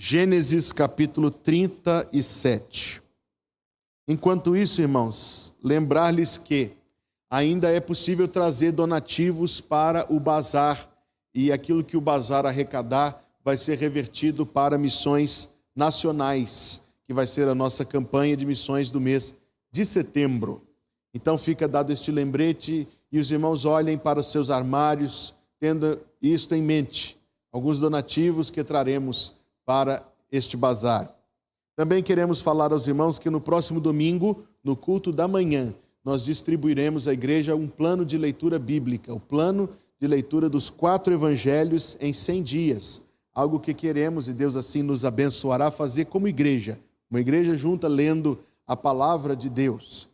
Gênesis capítulo 37. Enquanto isso, irmãos, lembrar-lhes que ainda é possível trazer donativos para o bazar e aquilo que o bazar arrecadar vai ser revertido para missões nacionais, que vai ser a nossa campanha de missões do mês de setembro. Então fica dado este lembrete e os irmãos olhem para os seus armários, tendo isto em mente. Alguns donativos que traremos para este bazar. Também queremos falar aos irmãos que no próximo domingo, no culto da manhã, nós distribuiremos à igreja um plano de leitura bíblica, o plano de leitura dos quatro evangelhos em 100 dias. Algo que queremos e Deus assim nos abençoará fazer como igreja, uma igreja junta lendo a palavra de Deus.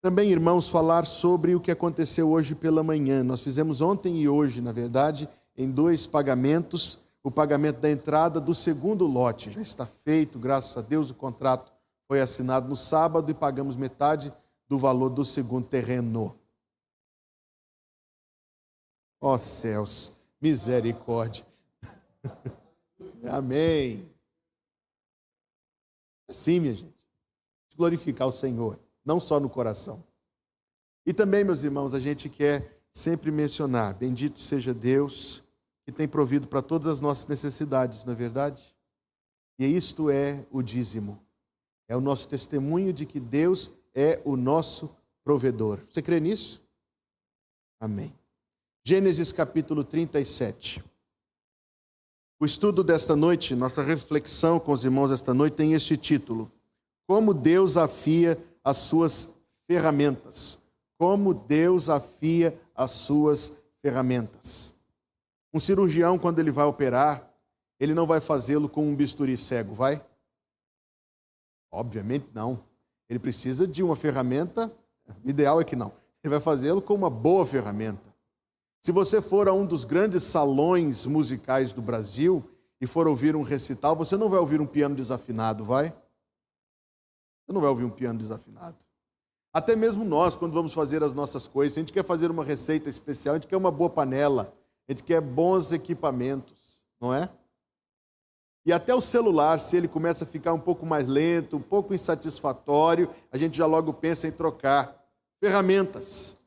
Também, irmãos, falar sobre o que aconteceu hoje pela manhã. Nós fizemos ontem e hoje, na verdade, em dois pagamentos o pagamento da entrada do segundo lote. Já está feito, graças a Deus, o contrato foi assinado no sábado e pagamos metade do valor do segundo terreno. Ó oh, céus, misericórdia. Amém. Assim, minha gente, glorificar o Senhor, não só no coração. E também, meus irmãos, a gente quer sempre mencionar: bendito seja Deus que tem provido para todas as nossas necessidades, não é verdade? E isto é o dízimo. É o nosso testemunho de que Deus é o nosso provedor. Você crê nisso? Amém. Gênesis capítulo 37. O estudo desta noite, nossa reflexão com os irmãos esta noite tem este título: Como Deus afia as suas ferramentas. Como Deus afia as suas ferramentas. Um cirurgião, quando ele vai operar, ele não vai fazê-lo com um bisturi cego, vai? Obviamente não. Ele precisa de uma ferramenta, o ideal é que não. Ele vai fazê-lo com uma boa ferramenta. Se você for a um dos grandes salões musicais do Brasil e for ouvir um recital, você não vai ouvir um piano desafinado, vai? Você não vai ouvir um piano desafinado. Até mesmo nós, quando vamos fazer as nossas coisas, se a gente quer fazer uma receita especial, a gente quer uma boa panela, gente quer bons equipamentos, não é? E até o celular, se ele começa a ficar um pouco mais lento, um pouco insatisfatório, a gente já logo pensa em trocar. Ferramentas.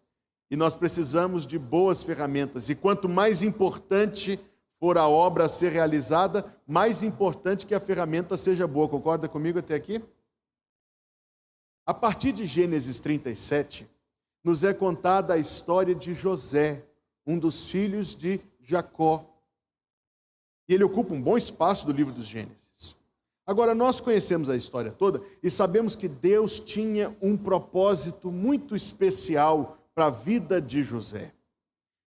E nós precisamos de boas ferramentas. E quanto mais importante for a obra a ser realizada, mais importante que a ferramenta seja boa. Concorda comigo até aqui? A partir de Gênesis 37, nos é contada a história de José, um dos filhos de Jacó. E ele ocupa um bom espaço do livro dos Gênesis. Agora, nós conhecemos a história toda e sabemos que Deus tinha um propósito muito especial para a vida de José.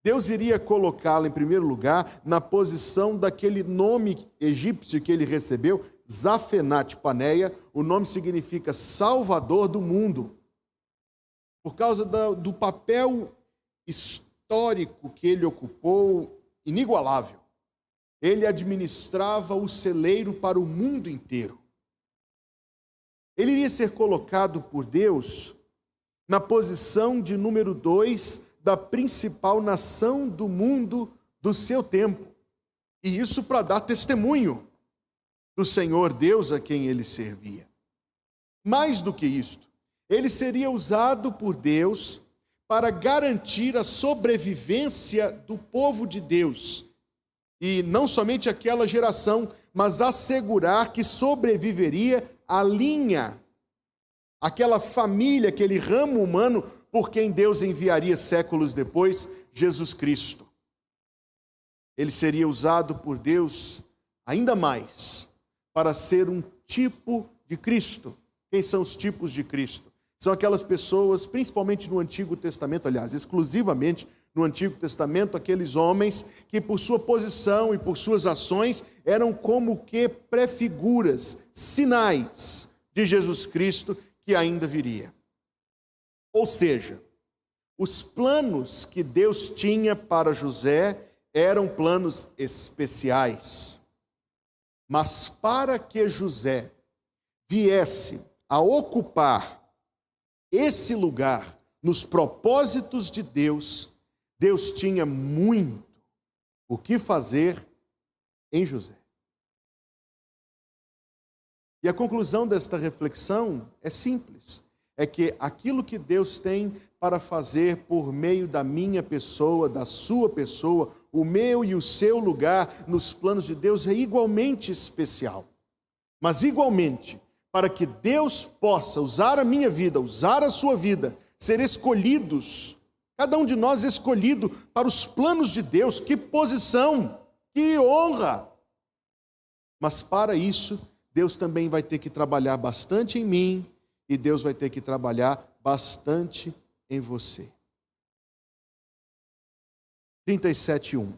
Deus iria colocá-lo, em primeiro lugar, na posição daquele nome egípcio que ele recebeu, Zafenat Paneia. O nome significa Salvador do mundo. Por causa do papel histórico histórico que ele ocupou inigualável. Ele administrava o celeiro para o mundo inteiro. Ele iria ser colocado por Deus na posição de número dois da principal nação do mundo do seu tempo. E isso para dar testemunho do Senhor Deus a quem ele servia. Mais do que isto, ele seria usado por Deus para garantir a sobrevivência do povo de Deus. E não somente aquela geração, mas assegurar que sobreviveria a linha, aquela família, aquele ramo humano por quem Deus enviaria séculos depois Jesus Cristo. Ele seria usado por Deus ainda mais para ser um tipo de Cristo. Quem são os tipos de Cristo? São aquelas pessoas, principalmente no Antigo Testamento, aliás, exclusivamente no Antigo Testamento, aqueles homens que, por sua posição e por suas ações, eram como que prefiguras, sinais de Jesus Cristo que ainda viria. Ou seja, os planos que Deus tinha para José eram planos especiais. Mas para que José viesse a ocupar esse lugar, nos propósitos de Deus, Deus tinha muito o que fazer em José. E a conclusão desta reflexão é simples: é que aquilo que Deus tem para fazer por meio da minha pessoa, da sua pessoa, o meu e o seu lugar nos planos de Deus é igualmente especial. Mas igualmente, para que Deus possa usar a minha vida, usar a sua vida, ser escolhidos, cada um de nós escolhido para os planos de Deus, que posição, que honra. Mas para isso, Deus também vai ter que trabalhar bastante em mim e Deus vai ter que trabalhar bastante em você. 37:1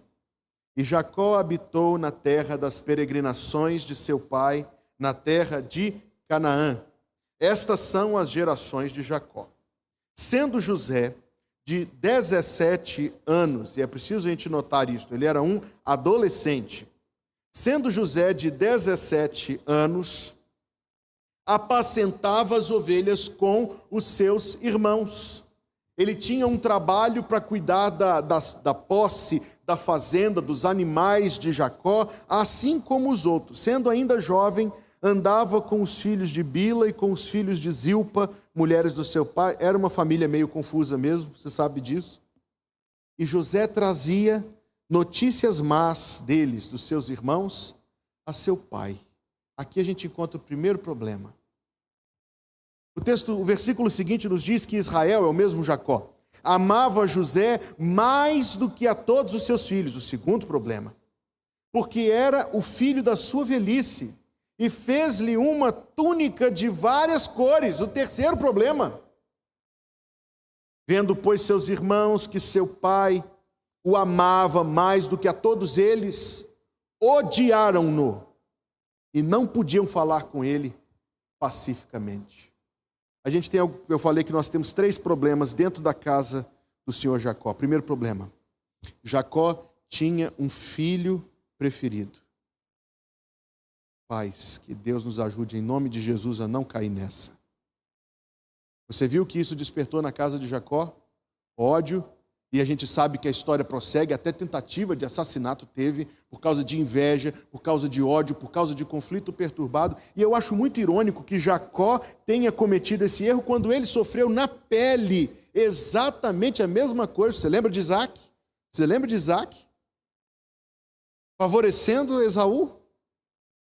E Jacó habitou na terra das peregrinações de seu pai, na terra de Canaã. Estas são as gerações de Jacó. Sendo José de 17 anos, e é preciso a gente notar isto, ele era um adolescente. Sendo José de 17 anos, apacentava as ovelhas com os seus irmãos. Ele tinha um trabalho para cuidar da, da, da, posse, da fazenda, dos animais de Jacó, assim como os outros. Sendo ainda jovem, andava com os filhos de Bila e com os filhos de Zilpa, mulheres do seu pai. Era uma família meio confusa mesmo, você sabe disso. E José trazia notícias más deles, dos seus irmãos, a seu pai. Aqui a gente encontra o primeiro problema. O texto, o versículo seguinte nos diz que Israel é o mesmo Jacó. Amava José mais do que a todos os seus filhos, o segundo problema. Porque era o filho da sua velhice e fez-lhe uma túnica de várias cores, o terceiro problema. Vendo, pois, seus irmãos que seu pai o amava mais do que a todos eles, odiaram-no e não podiam falar com ele pacificamente. A gente tem, eu falei que nós temos três problemas dentro da casa do senhor Jacó. Primeiro problema: Jacó tinha um filho preferido. Pais, que Deus nos ajude em nome de Jesus a não cair nessa. Você viu que isso despertou na casa de Jacó? Ódio, e a gente sabe que a história prossegue, até tentativa de assassinato teve, por causa de inveja, por causa de ódio, por causa de conflito perturbado. E eu acho muito irônico que Jacó tenha cometido esse erro quando ele sofreu na pele exatamente a mesma coisa. Você lembra de Isaac? Você lembra de Isaac? Favorecendo Esaú?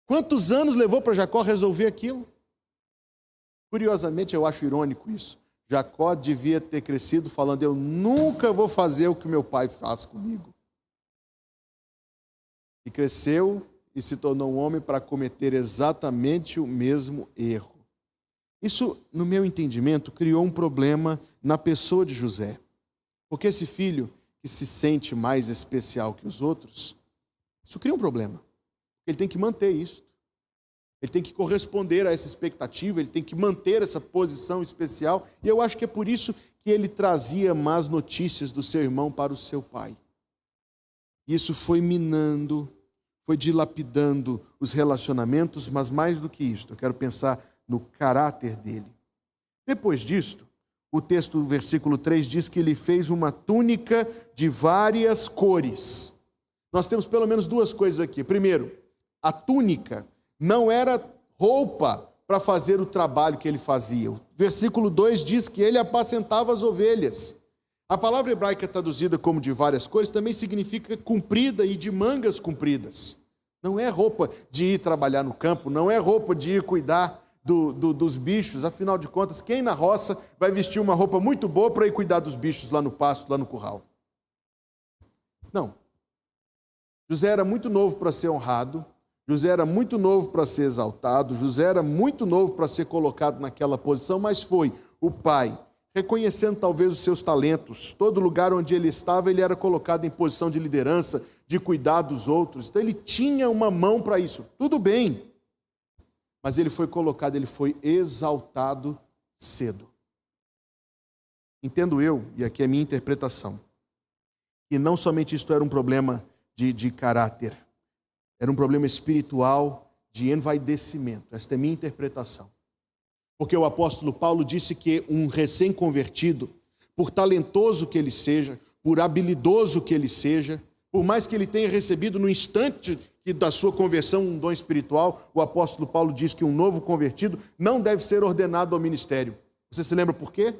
Quantos anos levou para Jacó resolver aquilo? Curiosamente, eu acho irônico isso. Jacó devia ter crescido falando: Eu nunca vou fazer o que meu pai faz comigo. E cresceu e se tornou um homem para cometer exatamente o mesmo erro. Isso, no meu entendimento, criou um problema na pessoa de José. Porque esse filho que se sente mais especial que os outros, isso cria um problema. Ele tem que manter isso. Ele tem que corresponder a essa expectativa, ele tem que manter essa posição especial. E eu acho que é por isso que ele trazia más notícias do seu irmão para o seu pai. Isso foi minando, foi dilapidando os relacionamentos, mas mais do que isso, eu quero pensar no caráter dele. Depois disto, o texto do versículo 3 diz que ele fez uma túnica de várias cores. Nós temos pelo menos duas coisas aqui. Primeiro, a túnica não era roupa para fazer o trabalho que ele fazia. O versículo 2 diz que ele apacentava as ovelhas. A palavra hebraica traduzida como de várias cores também significa comprida e de mangas compridas. Não é roupa de ir trabalhar no campo, não é roupa de ir cuidar do, do, dos bichos. Afinal de contas, quem na roça vai vestir uma roupa muito boa para ir cuidar dos bichos lá no pasto, lá no curral? Não. José era muito novo para ser honrado, José era muito novo para ser exaltado, José era muito novo para ser colocado naquela posição, mas foi o pai, reconhecendo talvez os seus talentos. Todo lugar onde ele estava, ele era colocado em posição de liderança, de cuidar dos outros. Então ele tinha uma mão para isso. Tudo bem. Mas ele foi colocado, ele foi exaltado cedo. Entendo eu, e aqui é a minha interpretação, que não somente isto era um problema de, de caráter, era um problema espiritual de envaidecimento. Esta é minha interpretação. Porque o apóstolo Paulo disse que um recém-convertido, por talentoso que ele seja, por habilidoso que ele seja, Por mais que ele tenha recebido no instante da sua conversão um dom espiritual, o apóstolo Paulo diz que um novo convertido não deve ser ordenado ao ministério. Você se lembra por quê?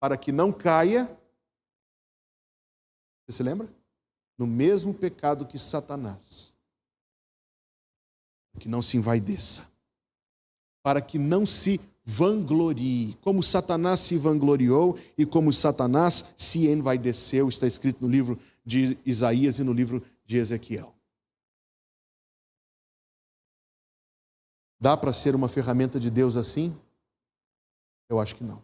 Para que não caia. Você se lembra? No mesmo pecado que Satanás. Que não se envaideça. Para que não se vanglorie, como Satanás se vangloriou e como Satanás se envaideceu, está escrito no livro de Isaías e no livro de Ezequiel. Dá para ser uma ferramenta de Deus assim? Eu acho que não.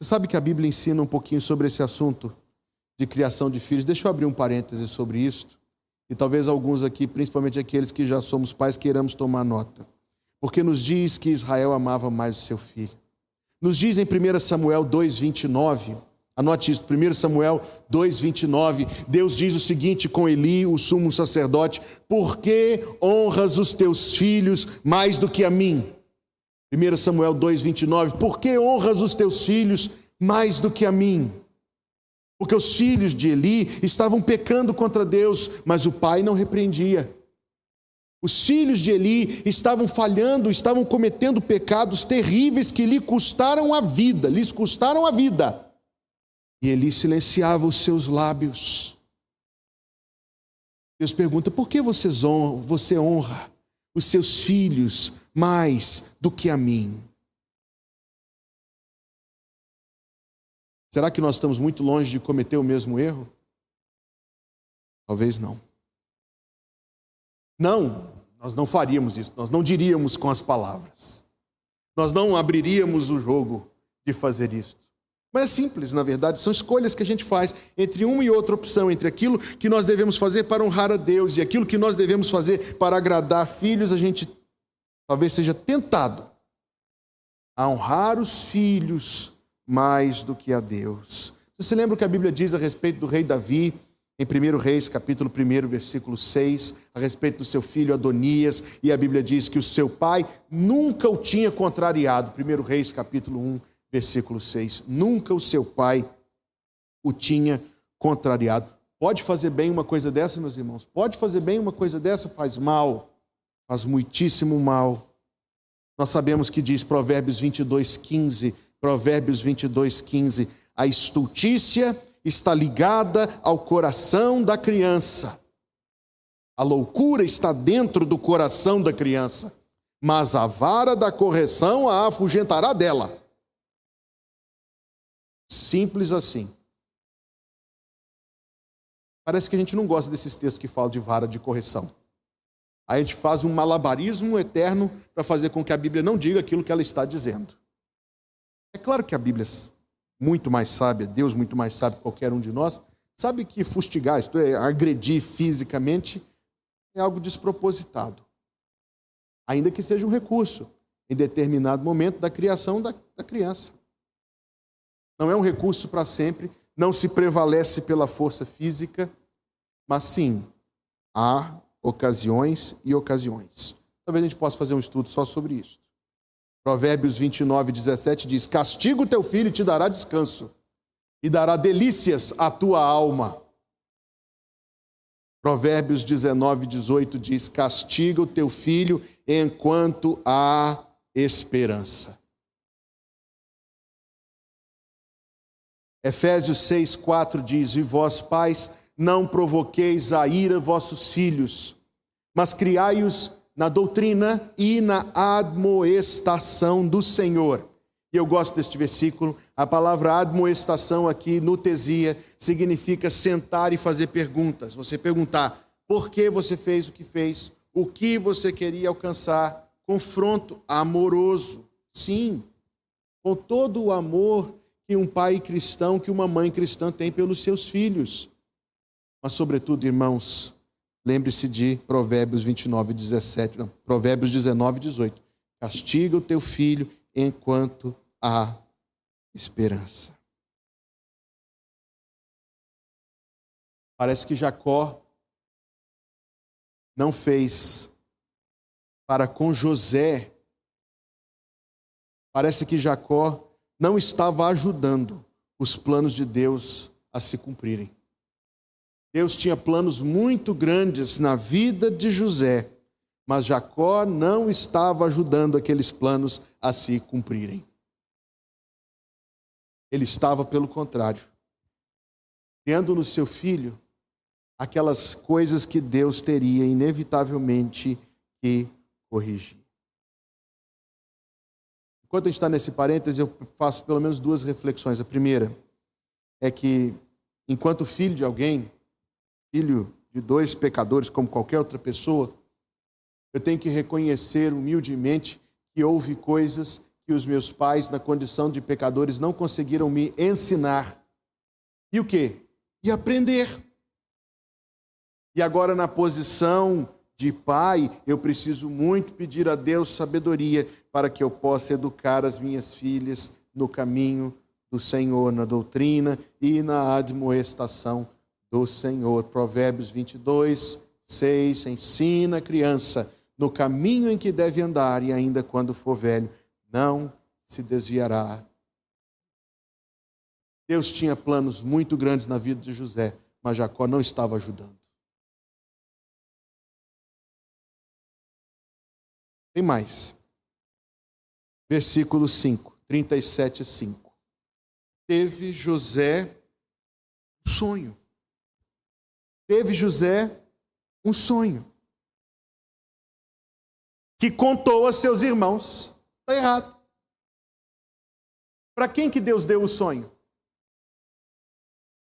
Você sabe que a Bíblia ensina um pouquinho sobre esse assunto de criação de filhos? Deixa eu abrir um parêntese sobre isso. E talvez alguns aqui, principalmente aqueles que já somos pais, queiramos tomar nota porque nos diz que Israel amava mais o seu filho. Nos diz em 1 Samuel 2,29, anote isso, 1 Samuel 2,29, Deus diz o seguinte com Eli, o sumo sacerdote: Por que honras os teus filhos mais do que a mim? 1 Samuel 2,29, Por que honras os teus filhos mais do que a mim? Porque os filhos de Eli estavam pecando contra Deus, mas o pai não repreendia. Os filhos de Eli estavam falhando, estavam cometendo pecados terríveis que lhe custaram a vida, lhes custaram a vida. E Eli silenciava os seus lábios. Deus pergunta: por que você honra os seus filhos mais do que a mim? Será que nós estamos muito longe de cometer o mesmo erro? Talvez não. Não, nós não faríamos isso, nós não diríamos com as palavras. Nós não abriríamos o jogo de fazer isso. Mas é simples, na verdade, são escolhas que a gente faz entre uma e outra opção, entre aquilo que nós devemos fazer para honrar a Deus e aquilo que nós devemos fazer para agradar filhos, a gente talvez seja tentado a honrar os filhos mais do que a Deus. Você lembra o que a Bíblia diz a respeito do rei Davi? em 1 Reis, capítulo 1, versículo 6, a respeito do seu filho Adonias, e a Bíblia diz que o seu pai nunca o tinha contrariado. 1 Reis, capítulo 1, versículo 6. Nunca o seu pai o tinha contrariado. Pode fazer bem uma coisa dessa, meus irmãos? Pode fazer bem uma coisa dessa? Faz mal, faz muitíssimo mal. Nós sabemos que diz Provérbios 22, 15. Provérbios 22, 15. A estultícia está ligada ao coração da criança. A loucura está dentro do coração da criança, mas a vara da correção a afugentará dela. Simples assim. Parece que a gente não gosta desses textos que falam de vara de correção. a gente faz um malabarismo eterno para fazer com que a Bíblia não diga aquilo que ela está dizendo. É claro que a Bíblia muito mais sábia, Deus muito mais sábio que qualquer um de nós, sabe que fustigar, isto é, agredir fisicamente, é algo despropositado. Ainda que seja um recurso em determinado momento da criação da, da criança. Não é um recurso para sempre, não se prevalece pela força física, mas sim, há ocasiões e ocasiões. Talvez a gente possa fazer um estudo só sobre isso. Provérbios 29, 17 diz: Castiga o teu filho e te dará descanso, e dará delícias à tua alma. Provérbios 19, 18 diz: Castiga o teu filho enquanto há esperança. Efésios 6, 4 diz: E vós, pais, não provoqueis a ira vossos filhos, mas criai-os na doutrina e na admoestação do Senhor. E eu gosto deste versículo. A palavra admoestação aqui no Tesia significa sentar e fazer perguntas. Você perguntar por que você fez o que fez, o que você queria alcançar. Confronto amoroso. Sim, com todo o amor que um pai cristão, que uma mãe cristã tem pelos seus filhos. Mas, sobretudo, irmãos, Lembre-se de Provérbios 29, 17, não, Provérbios 19, 18. Castiga o teu filho enquanto há esperança. Parece que Jacó não fez para com José. Parece que Jacó não estava ajudando os planos de Deus a se cumprirem. Deus tinha planos muito grandes na vida de José, mas Jacó não estava ajudando aqueles planos a se cumprirem. Ele estava, pelo contrário, criando no seu filho aquelas coisas que Deus teria inevitavelmente que corrigir. Enquanto a gente está nesse parêntese, eu faço pelo menos duas reflexões. A primeira é que, enquanto filho de alguém, filho de dois pecadores, como qualquer outra pessoa, eu tenho que reconhecer humildemente que houve coisas que os meus pais, na condição de pecadores, não conseguiram me ensinar. E o quê? E aprender. E agora, na posição de pai, eu preciso muito pedir a Deus sabedoria para que eu possa educar as minhas filhas no caminho do Senhor, na doutrina e na admoestação do Senhor. Provérbios 22, 6. Ensina a criança no caminho em que deve andar, e ainda quando for velho, não se desviará. Deus tinha planos muito grandes na vida de José, mas Jacó não estava ajudando. Tem mais. Versículo 5, 37, 5. Teve José um sonho teve José um sonho que contou a seus irmãos. Está errado. Para quem que Deus deu o sonho?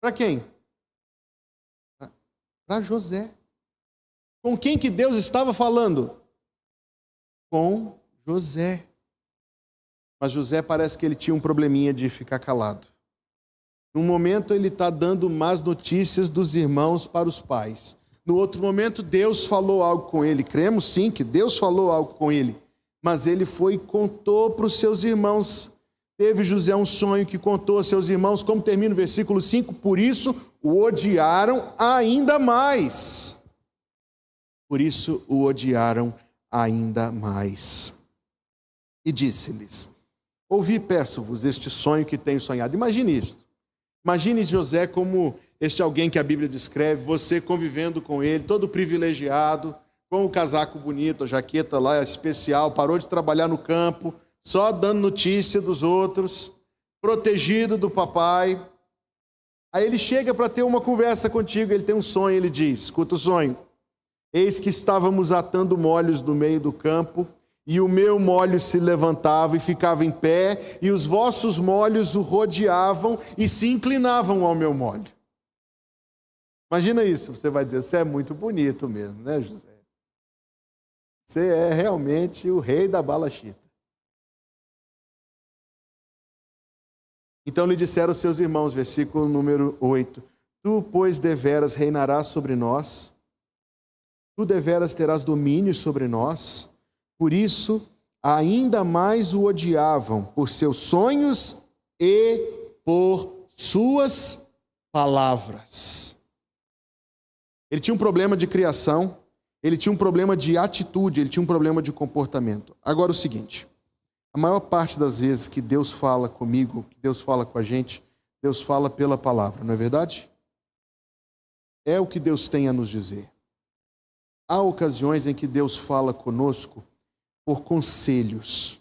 Para quem? Para José. Com quem que Deus estava falando? Com José. Mas José parece que ele tinha um probleminha de ficar calado. Num momento ele está dando más notícias dos irmãos para os pais. No outro momento, Deus falou algo com ele. Cremos sim que Deus falou algo com ele. Mas ele foi e contou para os seus irmãos. Teve José um sonho que contou a seus irmãos, como termina o versículo 5, por isso o odiaram ainda mais. Por isso o odiaram ainda mais. E disse-lhes: Ouvi, peço-vos, este sonho que tenho sonhado. Imagine isto. Imagine José como este alguém que a Bíblia descreve, você convivendo com ele, todo privilegiado, com o casaco bonito, a jaqueta lá especial, parou de trabalhar no campo, só dando notícia dos outros, protegido do papai. Aí ele chega para ter uma conversa contigo, ele tem um sonho, ele diz: escuta o sonho. Eis que estávamos atando molhos no meio do campo e o meu molho se levantava e ficava em pé, e os vossos molhos o rodeavam e se inclinavam ao meu molho. Imagina isso, você vai dizer, você é muito bonito mesmo, né, José? Você é realmente o rei da balachita. Então lhe disseram seus irmãos, versículo número 8: Tu, pois, deveras reinarás sobre nós, tu deveras terás domínio sobre nós. Por isso, ainda mais o odiavam por seus sonhos e por suas palavras. Ele tinha um problema de criação, ele tinha um problema de atitude, ele tinha um problema de comportamento. Agora o seguinte: a maior parte das vezes que Deus fala comigo, que Deus fala com a gente, Deus fala pela palavra, não é verdade? É o que Deus tem a nos dizer. Há ocasiões em que Deus fala conosco por conselhos,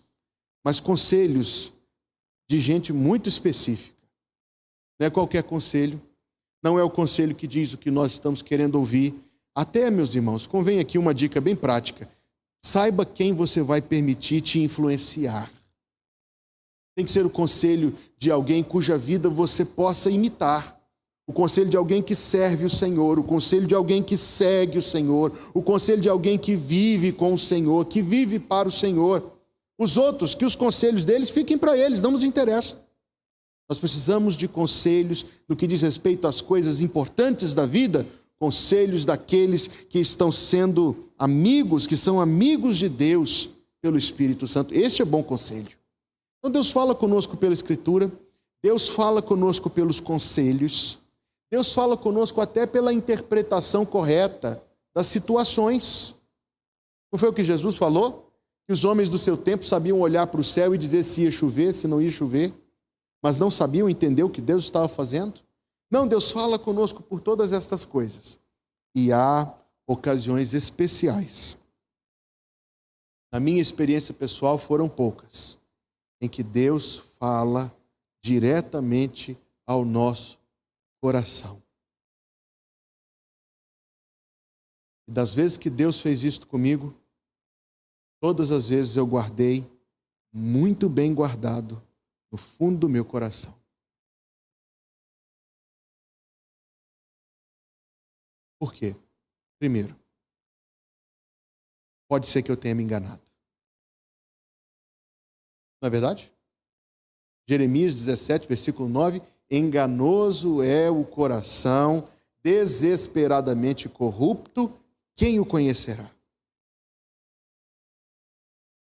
mas conselhos de gente muito específica. Não é qualquer conselho, não é o conselho que diz o que nós estamos querendo ouvir. Até, meus irmãos, convém aqui uma dica bem prática. Saiba quem você vai permitir te influenciar. Tem que ser o conselho de alguém cuja vida você possa imitar o conselho de alguém que serve o Senhor, o conselho de alguém que segue o Senhor, o conselho de alguém que vive com o Senhor, que vive para o Senhor. Os outros, que os conselhos deles fiquem para eles, não nos interessa. Nós precisamos de conselhos no que diz respeito às coisas importantes da vida, conselhos daqueles que estão sendo amigos, que são amigos de Deus pelo Espírito Santo. Este é bom conselho. Então Deus fala conosco pela Escritura, Deus fala conosco pelos conselhos. Deus fala conosco até pela interpretação correta das situações. Não foi o que Jesus falou? Que os homens do seu tempo sabiam olhar para o céu e dizer se ia chover, se não ia chover, mas não sabiam entender o que Deus estava fazendo? Não, Deus fala conosco por todas estas coisas. E há ocasiões especiais. Na minha experiência pessoal, foram poucas, em que Deus fala diretamente ao nosso coração. E das vezes que Deus fez isto comigo, todas as vezes eu guardei, muito bem guardado, no fundo do meu coração. Por quê? Primeiro, pode ser que eu tenha me enganado. Não é verdade? Jeremias 17, versículo 9: Enganoso é o coração, desesperadamente corrupto, quem o conhecerá?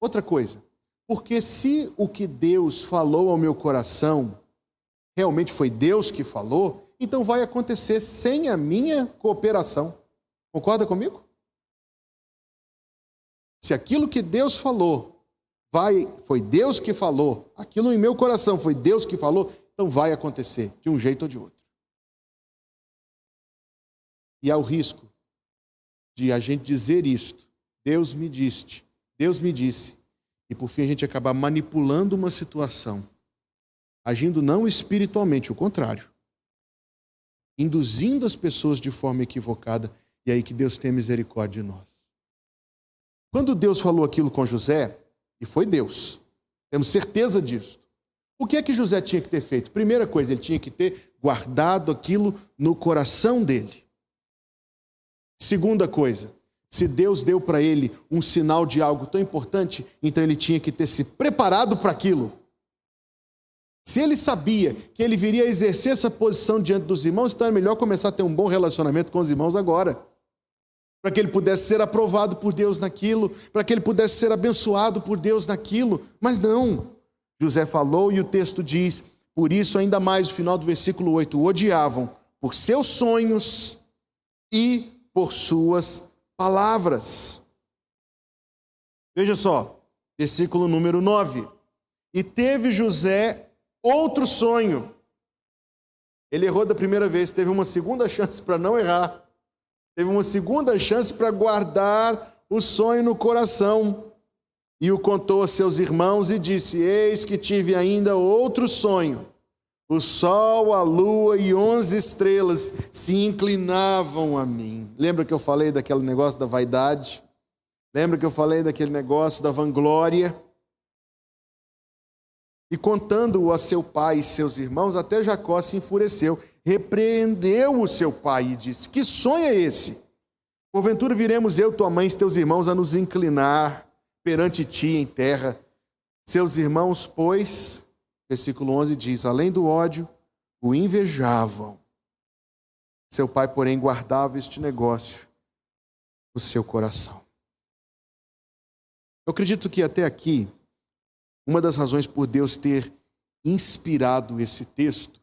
Outra coisa, porque se o que Deus falou ao meu coração realmente foi Deus que falou, então vai acontecer sem a minha cooperação. Concorda comigo? Se aquilo que Deus falou vai, foi Deus que falou, aquilo em meu coração foi Deus que falou, então vai acontecer de um jeito ou de outro. E há o risco de a gente dizer isto, Deus me disse, Deus me disse, e por fim a gente acabar manipulando uma situação, agindo não espiritualmente, o contrário, induzindo as pessoas de forma equivocada, e aí que Deus tenha misericórdia de nós. Quando Deus falou aquilo com José, e foi Deus, temos certeza disso. O que é que José tinha que ter feito? Primeira coisa, ele tinha que ter guardado aquilo no coração dele. Segunda coisa, se Deus deu para ele um sinal de algo tão importante, então ele tinha que ter se preparado para aquilo. Se ele sabia que ele viria a exercer essa posição diante dos irmãos, então é melhor começar a ter um bom relacionamento com os irmãos agora. Para que ele pudesse ser aprovado por Deus naquilo, para que ele pudesse ser abençoado por Deus naquilo. Mas não. José falou e o texto diz: por isso, ainda mais, o final do versículo 8: o odiavam por seus sonhos e por suas palavras. Veja só, versículo número 9. E teve José outro sonho. Ele errou da primeira vez, teve uma segunda chance para não errar. Teve uma segunda chance para guardar o sonho no coração. E o contou a seus irmãos e disse: Eis que tive ainda outro sonho. O sol, a lua e onze estrelas se inclinavam a mim. Lembra que eu falei daquele negócio da vaidade? Lembra que eu falei daquele negócio da vanglória? E contando-o a seu pai e seus irmãos, até Jacó se enfureceu, repreendeu o seu pai e disse: Que sonho é esse? Porventura viremos eu, tua mãe e teus irmãos a nos inclinar perante ti em terra. Seus irmãos, pois, versículo 11 diz: Além do ódio, o invejavam. Seu pai, porém, guardava este negócio no seu coração. Eu acredito que até aqui, uma das razões por Deus ter inspirado esse texto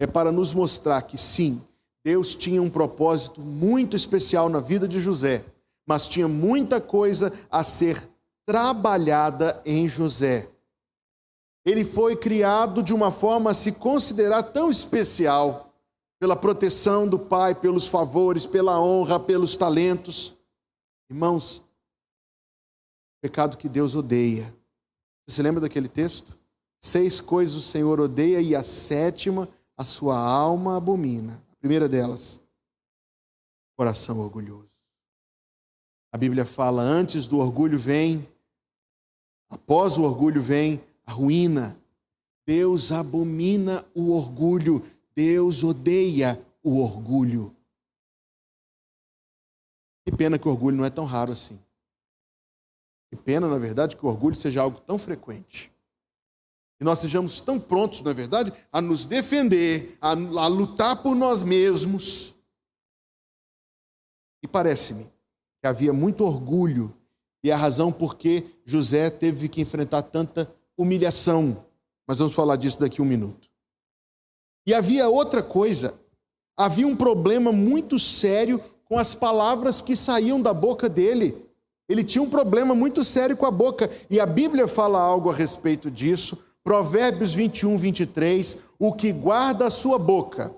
é para nos mostrar que sim, Deus tinha um propósito muito especial na vida de José, mas tinha muita coisa a ser trabalhada em José. Ele foi criado de uma forma a se considerar tão especial, pela proteção do Pai, pelos favores, pela honra, pelos talentos. Irmãos, pecado que Deus odeia. Você se lembra daquele texto? Seis coisas o Senhor odeia e a sétima a sua alma abomina. A primeira delas, coração orgulhoso. A Bíblia fala: antes do orgulho vem, após o orgulho vem a ruína. Deus abomina o orgulho, Deus odeia o orgulho. Que pena que o orgulho não é tão raro assim. Que pena, na verdade, que o orgulho seja algo tão frequente. E nós sejamos tão prontos, na verdade, a nos defender, a, a lutar por nós mesmos. E parece-me que havia muito orgulho, e a razão por que José teve que enfrentar tanta humilhação. Mas vamos falar disso daqui a um minuto. E havia outra coisa. Havia um problema muito sério com as palavras que saíam da boca dele. Ele tinha um problema muito sério com a boca. E a Bíblia fala algo a respeito disso. Provérbios 21, 23. O que guarda a sua boca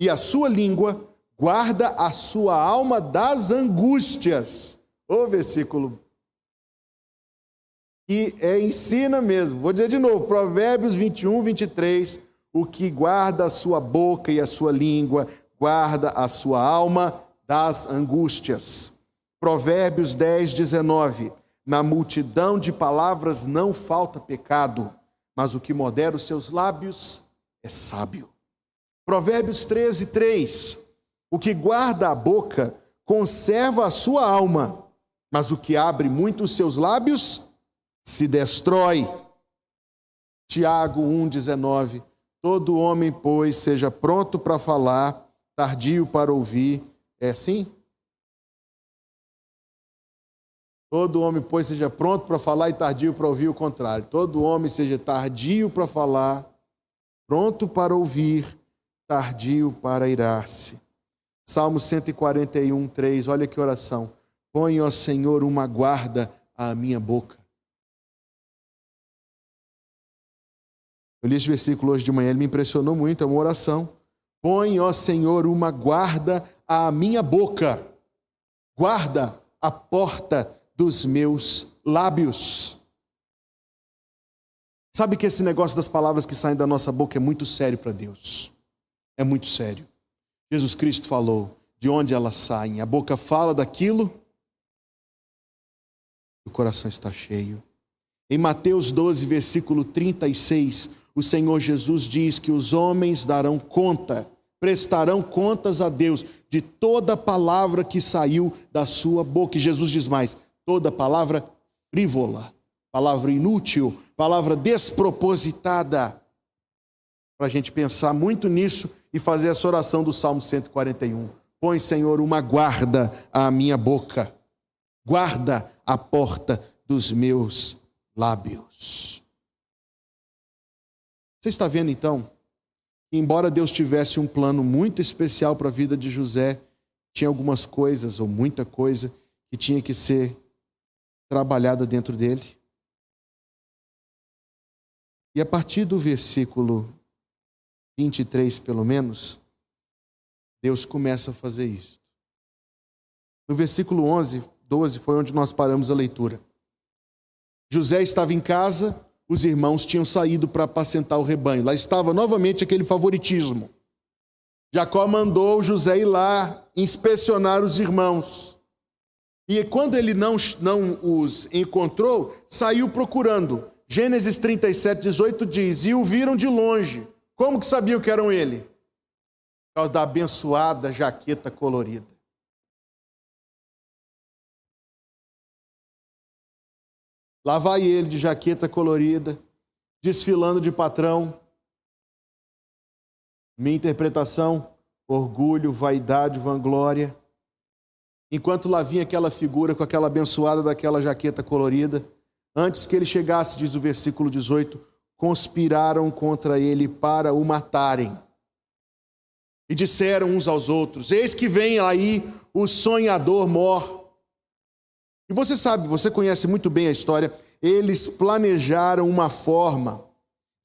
e a sua língua guarda a sua alma das angústias. O versículo que é, ensina mesmo. Vou dizer de novo, Provérbios 21, 23. O que guarda a sua boca e a sua língua, guarda a sua alma das angústias. Provérbios 10, 19. Na multidão de palavras não falta pecado, mas o que modera os seus lábios é sábio. Provérbios 13, 3. O que guarda a boca conserva a sua alma, mas o que abre muito os seus lábios se destrói. Tiago 1,19. Todo homem, pois, seja pronto para falar, tardio para ouvir. É assim? Todo homem, pois, seja pronto para falar e tardio para ouvir o contrário. Todo homem seja tardio para falar, pronto para ouvir, tardio para irar-se. Salmo 141, 3. Olha que oração. Põe, ó Senhor, uma guarda à minha boca Eu li esse versículo hoje de manhã, ele me impressionou muito, é uma oração. Põe, ó Senhor, uma guarda à minha boca, guarda a porta dos meus lábios. Sabe que esse negócio das palavras que saem da nossa boca é muito sério para Deus. É muito sério. Jesus Cristo falou de onde elas saem. A boca fala daquilo, o coração está cheio. Em Mateus 12, versículo 36, o Senhor Jesus diz que os homens darão conta, prestarão contas a Deus de toda palavra que saiu da sua boca. E Jesus diz mais: toda palavra frívola, palavra inútil, palavra despropositada. Para a gente pensar muito nisso e fazer essa oração do Salmo 141. Põe, Senhor, uma guarda à minha boca, guarda a porta dos meus lábios. Você está vendo então que, embora Deus tivesse um plano muito especial para a vida de José, tinha algumas coisas, ou muita coisa, que tinha que ser trabalhada dentro dele. E a partir do versículo 23, pelo menos, Deus começa a fazer isso. No versículo 11, 12 foi onde nós paramos a leitura. José estava em casa, os irmãos tinham saído para apacentar o rebanho. Lá estava novamente aquele favoritismo. Jacó mandou José ir lá inspecionar os irmãos. E quando ele não, não os encontrou, saiu procurando. Gênesis 37, 18 diz: E o viram de longe. Como que sabiam que eram ele? Por causa da abençoada jaqueta colorida. Lá vai ele de jaqueta colorida, desfilando de patrão. Minha interpretação: orgulho, vaidade, vanglória. Enquanto lá vinha aquela figura com aquela abençoada daquela jaqueta colorida, antes que ele chegasse, diz o versículo 18, conspiraram contra ele para o matarem. E disseram uns aos outros: Eis que vem aí o sonhador mor e você sabe, você conhece muito bem a história, eles planejaram uma forma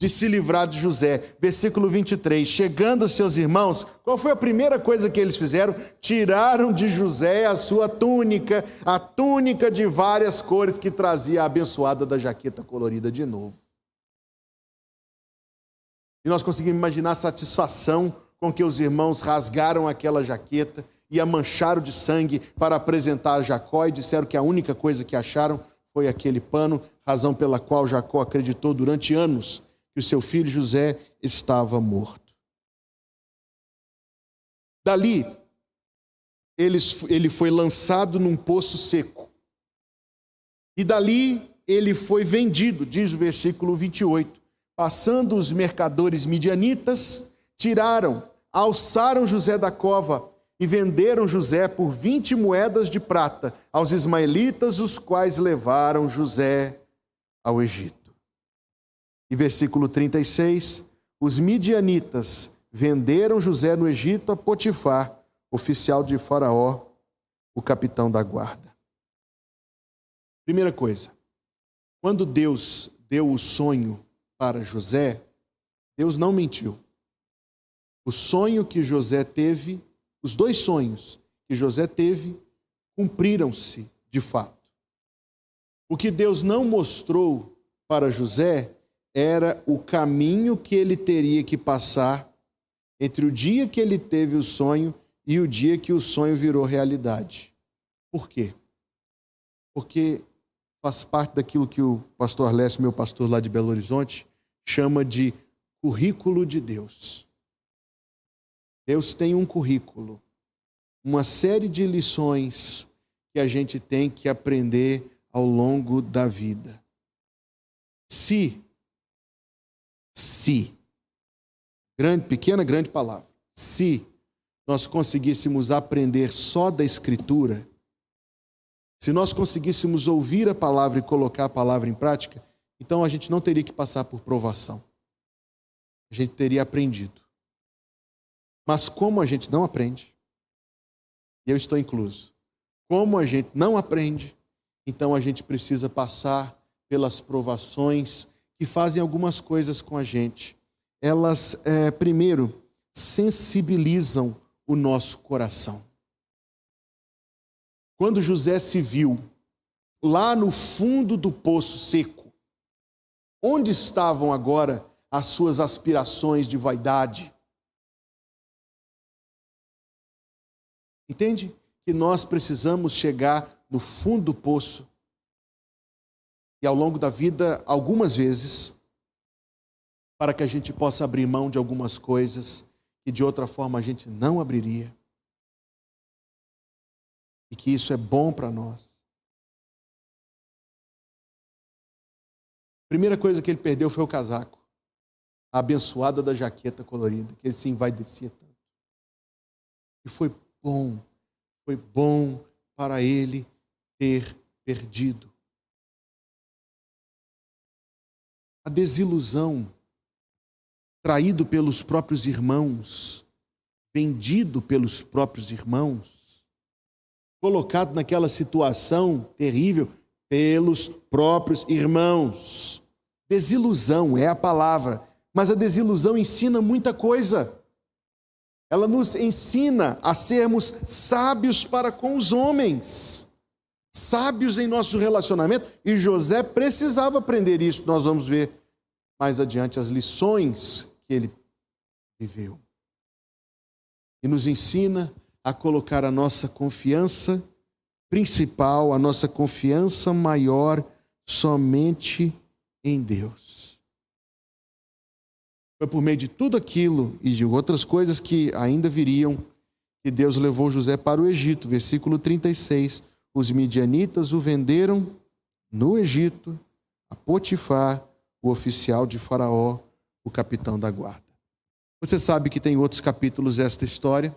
de se livrar de José. Versículo 23. Chegando seus irmãos, qual foi a primeira coisa que eles fizeram? Tiraram de José a sua túnica, a túnica de várias cores que trazia a abençoada da jaqueta colorida de novo. E nós conseguimos imaginar a satisfação com que os irmãos rasgaram aquela jaqueta e a mancharam de sangue para apresentar Jacó e disseram que a única coisa que acharam foi aquele pano, razão pela qual Jacó acreditou durante anos que o seu filho José estava morto. Dali, ele foi lançado num poço seco. E dali ele foi vendido, diz o versículo 28. Passando os mercadores midianitas, tiraram, alçaram José da cova e venderam José por vinte moedas de prata aos ismaelitas, os quais levaram José ao Egito. E versículo 36: os midianitas venderam José no Egito a Potifar, oficial de Faraó, o capitão da guarda. Primeira coisa, quando Deus deu o sonho para José, Deus não mentiu. o sonho que José teve, os dois sonhos que José teve, cumpriram-se de fato. O que Deus não mostrou para José era o caminho que ele teria que passar entre o dia que ele teve o sonho e o dia que o sonho virou realidade. Por quê? Porque faz parte daquilo que o pastor Alessio, meu pastor lá de Belo Horizonte, chama de currículo de Deus. Deus tem um currículo, uma série de lições que a gente tem que aprender ao longo da vida. Se, se, grande, pequena, grande palavra, se nós conseguíssemos aprender só da Escritura, se nós conseguíssemos ouvir a palavra e colocar a palavra em prática, então a gente não teria que passar por provação. A gente teria aprendido. Mas como a gente não aprende, e eu estou incluso, como a gente não aprende, então a gente precisa passar pelas provações que fazem algumas coisas com a gente. Elas, é, primeiro, sensibilizam o nosso coração. Quando José se viu lá no fundo do poço seco, onde estavam agora as suas aspirações de vaidade? Entende? Que nós precisamos chegar no fundo do poço e ao longo da vida, algumas vezes, para que a gente possa abrir mão de algumas coisas que de outra forma a gente não abriria. E que isso é bom para nós. A primeira coisa que ele perdeu foi o casaco. A abençoada da jaqueta colorida, que ele se envaidecia tanto. E foi bom, foi bom para ele ter perdido. A desilusão, traído pelos próprios irmãos, vendido pelos próprios irmãos, colocado naquela situação terrível pelos próprios irmãos. Desilusão é a palavra, mas a desilusão ensina muita coisa. Ela nos ensina a sermos sábios para com os homens sábios em nosso relacionamento, e José precisava aprender isso. Nós vamos ver mais adiante as lições que ele viveu. E nos ensina a colocar a nossa confiança principal, a nossa confiança maior somente em Deus. Foi por meio de tudo aquilo e de outras coisas que ainda viriam que Deus levou José para o Egito, versículo 36 os midianitas o venderam no Egito a Potifar, o oficial de Faraó, o capitão da guarda. Você sabe que tem outros capítulos desta história,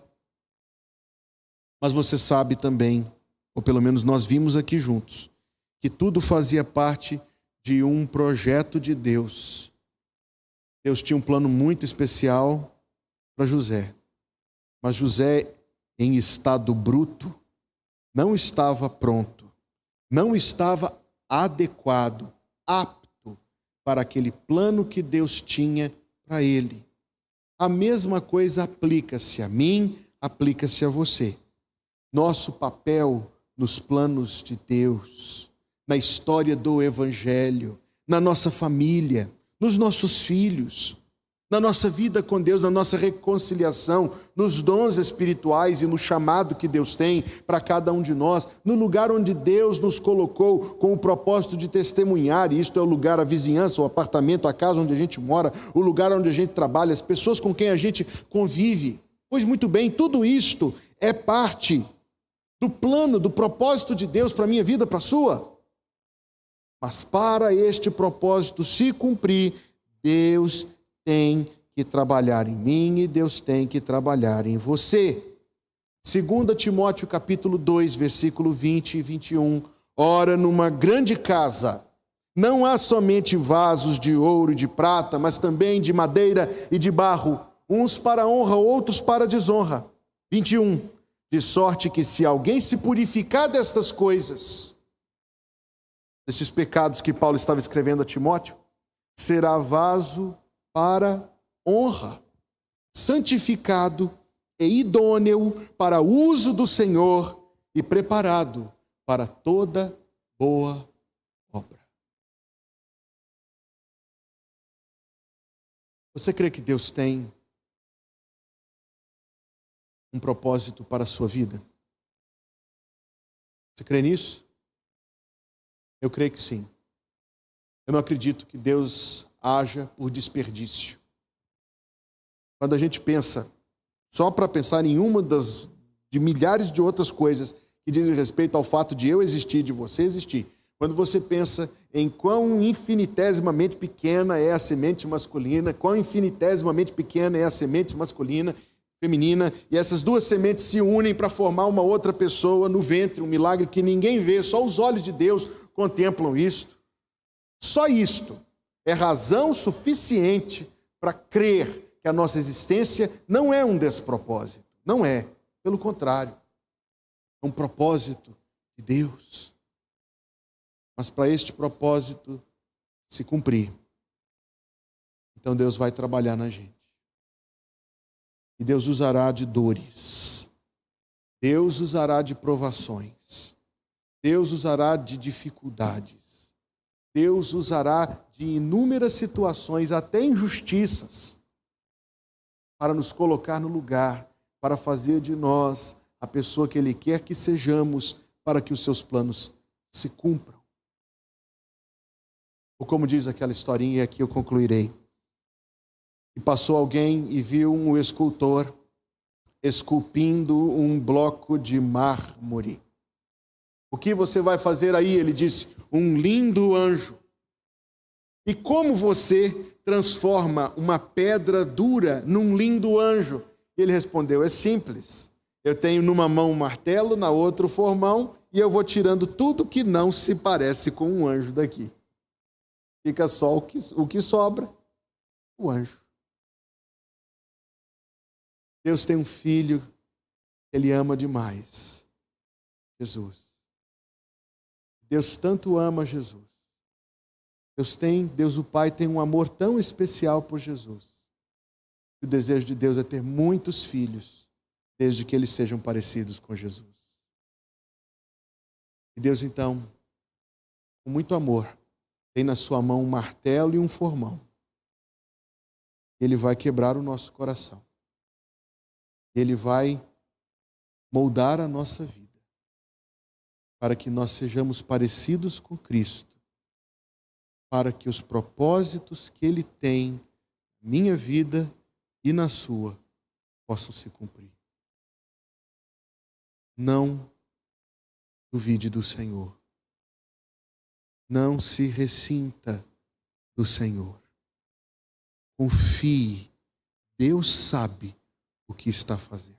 mas você sabe também, ou pelo menos nós vimos aqui juntos, que tudo fazia parte de um projeto de Deus. Deus tinha um plano muito especial para José, mas José, em estado bruto, não estava pronto, não estava adequado, apto para aquele plano que Deus tinha para ele. A mesma coisa aplica-se a mim, aplica-se a você. Nosso papel nos planos de Deus, na história do Evangelho, na nossa família, nos nossos filhos, na nossa vida com Deus, na nossa reconciliação, nos dons espirituais e no chamado que Deus tem para cada um de nós, no lugar onde Deus nos colocou com o propósito de testemunhar, e isto é o lugar, a vizinhança, o apartamento, a casa onde a gente mora, o lugar onde a gente trabalha, as pessoas com quem a gente convive. Pois muito bem, tudo isto é parte do plano, do propósito de Deus para a minha vida, para a sua. Mas para este propósito se cumprir, Deus tem que trabalhar em mim e Deus tem que trabalhar em você. 2 Timóteo capítulo 2, versículo 20 e 21. Ora, numa grande casa, não há somente vasos de ouro e de prata, mas também de madeira e de barro, uns para honra, outros para desonra. 21. De sorte que se alguém se purificar destas coisas, desses pecados que Paulo estava escrevendo a Timóteo, será vaso para honra, santificado e idôneo para uso do Senhor e preparado para toda boa obra. Você crê que Deus tem um propósito para a sua vida? Você crê nisso? Eu creio que sim. Eu não acredito que Deus haja por desperdício. Quando a gente pensa, só para pensar em uma das de milhares de outras coisas que dizem respeito ao fato de eu existir, de você existir, quando você pensa em quão infinitesimamente pequena é a semente masculina, quão infinitesimamente pequena é a semente masculina, feminina, e essas duas sementes se unem para formar uma outra pessoa no ventre, um milagre que ninguém vê, só os olhos de Deus contemplam isto. Só isto é razão suficiente para crer que a nossa existência não é um despropósito. Não é. Pelo contrário, é um propósito de Deus. Mas para este propósito se cumprir, então Deus vai trabalhar na gente. E Deus usará de dores. Deus usará de provações. Deus usará de dificuldades. Deus usará de inúmeras situações, até injustiças, para nos colocar no lugar, para fazer de nós a pessoa que Ele quer que sejamos, para que os seus planos se cumpram. Ou como diz aquela historinha, e aqui eu concluirei. E passou alguém e viu um escultor esculpindo um bloco de mármore. O que você vai fazer aí? Ele disse: um lindo anjo. E como você transforma uma pedra dura num lindo anjo? Ele respondeu: É simples. Eu tenho numa mão um martelo, na outra o formão, e eu vou tirando tudo que não se parece com um anjo daqui. Fica só o que, o que sobra, o anjo. Deus tem um filho ele ama demais, Jesus. Deus tanto ama Jesus Deus tem, Deus o Pai tem um amor tão especial por Jesus. O desejo de Deus é ter muitos filhos, desde que eles sejam parecidos com Jesus. E Deus então, com muito amor, tem na sua mão um martelo e um formão. Ele vai quebrar o nosso coração. Ele vai moldar a nossa vida para que nós sejamos parecidos com Cristo para que os propósitos que Ele tem na minha vida e na sua possam se cumprir. Não duvide do Senhor. Não se ressinta do Senhor. Confie. Deus sabe o que está fazendo.